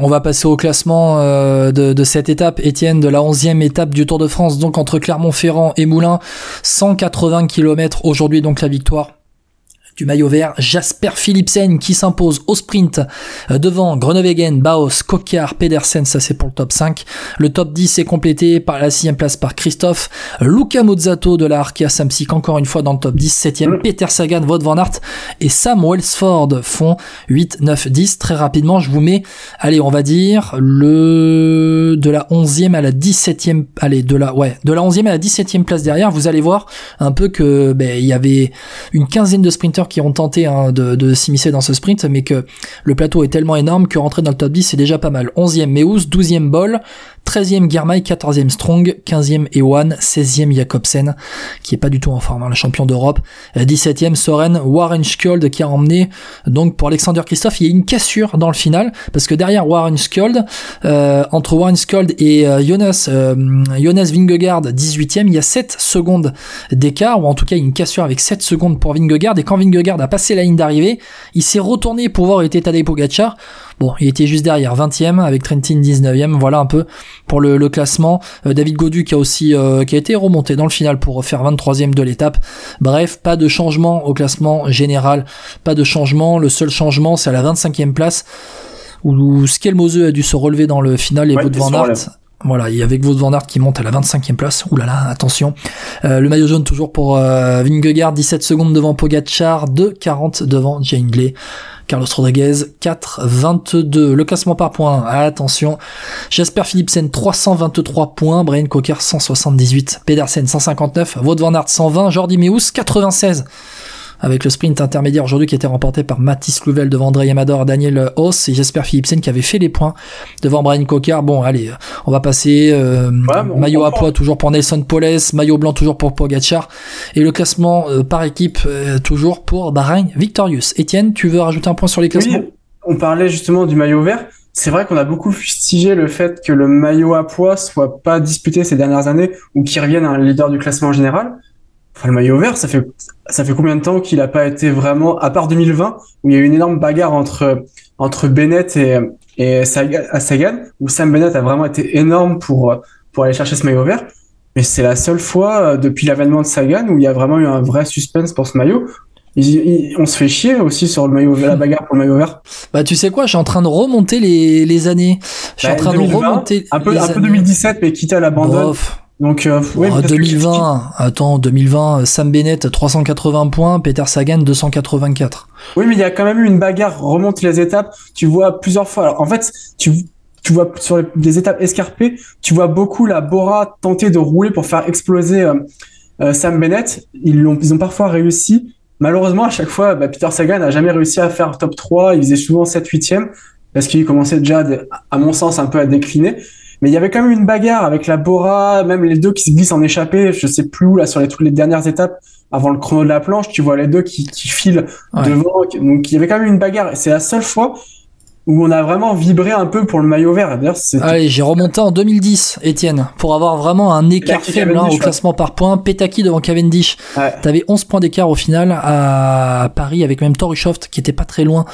On va passer au classement euh, de, de, cette étape, Étienne, de la 11e étape du Tour de France, donc entre Clermont-Ferrand et Moulins, 180 km aujourd'hui, donc la victoire du maillot vert, Jasper Philipsen qui s'impose au sprint euh, devant Groenewegen, Baos, Kokar, Pedersen, ça c'est pour le top 5. Le top 10 est complété par la 6 place par Christophe, Luca Mozzato de la Arkea Samsic encore une fois dans le top 10, 7ème Peter Sagan, Wout van Aert et Sam Welsford font 8, 9, 10. Très rapidement, je vous mets, allez, on va dire le de la 11e à la 17e, allez, de la ouais, de la 11e à la 17e place derrière, vous allez voir un peu que ben il y avait une quinzaine de sprinters qui ont tenté hein, de, s'immiscer dans ce sprint, mais que le plateau est tellement énorme que rentrer dans le top 10 c'est déjà pas mal. 11e Meus, 12e Ball, 13e Girmay, 14e Strong, 15e Ewan, 16e Jacobsen, qui est pas du tout en forme, hein, le champion d'Europe, 17e Soren, Warren Skjold qui a emmené, donc pour Alexander Christophe, il y a une cassure dans le final, parce que derrière Warren Skjold, euh, entre Warren Skjold et euh, Jonas, euh, Jonas Vingegaard, 18e, il y a 7 secondes d'écart, ou en tout cas une cassure avec 7 secondes pour Vingegaard, et quand Vingegaard a passé la ligne d'arrivée, il s'est retourné pour voir où était Tadej Pogacar, Bon, il était juste derrière, 20e avec Trentin 19e. Voilà un peu pour le, classement. Euh, David Godu qui a aussi euh, qui a été remonté dans le final pour faire 23e de l'étape. Bref, pas de changement au classement général, pas de changement. Le seul changement, c'est à la 25e place où Skelmose a dû se relever dans le final et ouais, Van Aert. Voilà, il y avec Wout van Aert qui monte à la 25e place. Là, attention. Euh, le maillot jaune toujours pour euh, Vingegaard, 17 secondes devant Pogacar, 2,40 devant Jane Carlos Rodriguez 4,22. Le classement par points, attention. Jasper Philipsen 323 points, Brian Cocker 178, Pedersen 159, Wout van Aert 120, Jordi Meus 96 avec le sprint intermédiaire aujourd'hui qui a été remporté par Mathis Louvel devant André Amador, Daniel Haas et Jasper Philipsen qui avait fait les points devant Brian Coquard. Bon, allez, on va passer euh, maillot à poids toujours pour Nelson Poles, maillot blanc toujours pour Pogacar et le classement euh, par équipe euh, toujours pour Bahreïn Victorious. Étienne, tu veux rajouter un point sur les classements? On parlait justement du maillot vert. C'est vrai qu'on a beaucoup fustigé le fait que le maillot à poids soit pas disputé ces dernières années ou qu'il revienne un leader du classement général. Enfin, le maillot vert, ça fait ça fait combien de temps qu'il n'a pas été vraiment, à part 2020, où il y a eu une énorme bagarre entre entre Bennett et et Sagan, où Sam Bennett a vraiment été énorme pour pour aller chercher ce maillot vert. Mais c'est la seule fois euh, depuis l'avènement de Sagan où il y a vraiment eu un vrai suspense pour ce maillot. on se fait chier aussi sur le maillot, la bagarre pour le maillot vert. Bah tu sais quoi, je suis en train de remonter les, les années. Je suis en bah, train de remonter un peu un peu 2017 mais quitte à l'abandon. Donc, euh, oui, 2020, attends, 2020, Sam Bennett 380 points, Peter Sagan 284. Oui, mais il y a quand même eu une bagarre, remonte les étapes, tu vois plusieurs fois. Alors, en fait, tu, tu vois sur les, étapes escarpées, tu vois beaucoup la Bora tenter de rouler pour faire exploser euh, euh, Sam Bennett. Ils ont, ils ont parfois réussi. Malheureusement, à chaque fois, bah, Peter Sagan n'a jamais réussi à faire top 3. Il faisait souvent 7-8e parce qu'il commençait déjà, à mon sens, un peu à décliner. Mais il y avait quand même une bagarre avec la Bora, même les deux qui se glissent en échappée, je sais plus où, là, sur les, toutes les dernières étapes, avant le chrono de la planche, tu vois les deux qui, qui filent devant. Donc il y avait quand même une bagarre. C'est la seule fois où on a vraiment vibré un peu pour le maillot vert. D'ailleurs, Allez, j'ai remonté en 2010, Étienne, pour avoir vraiment un écart faible hein, au classement par points. Petaki devant Cavendish. Ouais. T'avais 11 points d'écart au final à Paris avec même Torishoft qui était pas très loin,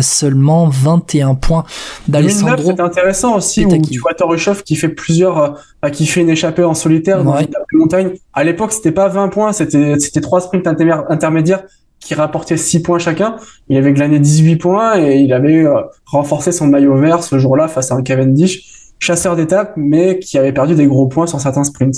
seulement 21 points d'Alessandro. C'est intéressant aussi où tu vois Torishoft qui fait plusieurs, euh, qui fait une échappée en solitaire dans une montagne. À l'époque, c'était pas 20 points, c'était c'était trois sprints intermédiaires qui rapportait 6 points chacun. Il avait glané 18 points et il avait euh, renforcé son maillot vert ce jour-là face à un Cavendish, chasseur d'étapes, mais qui avait perdu des gros points sur certains sprints.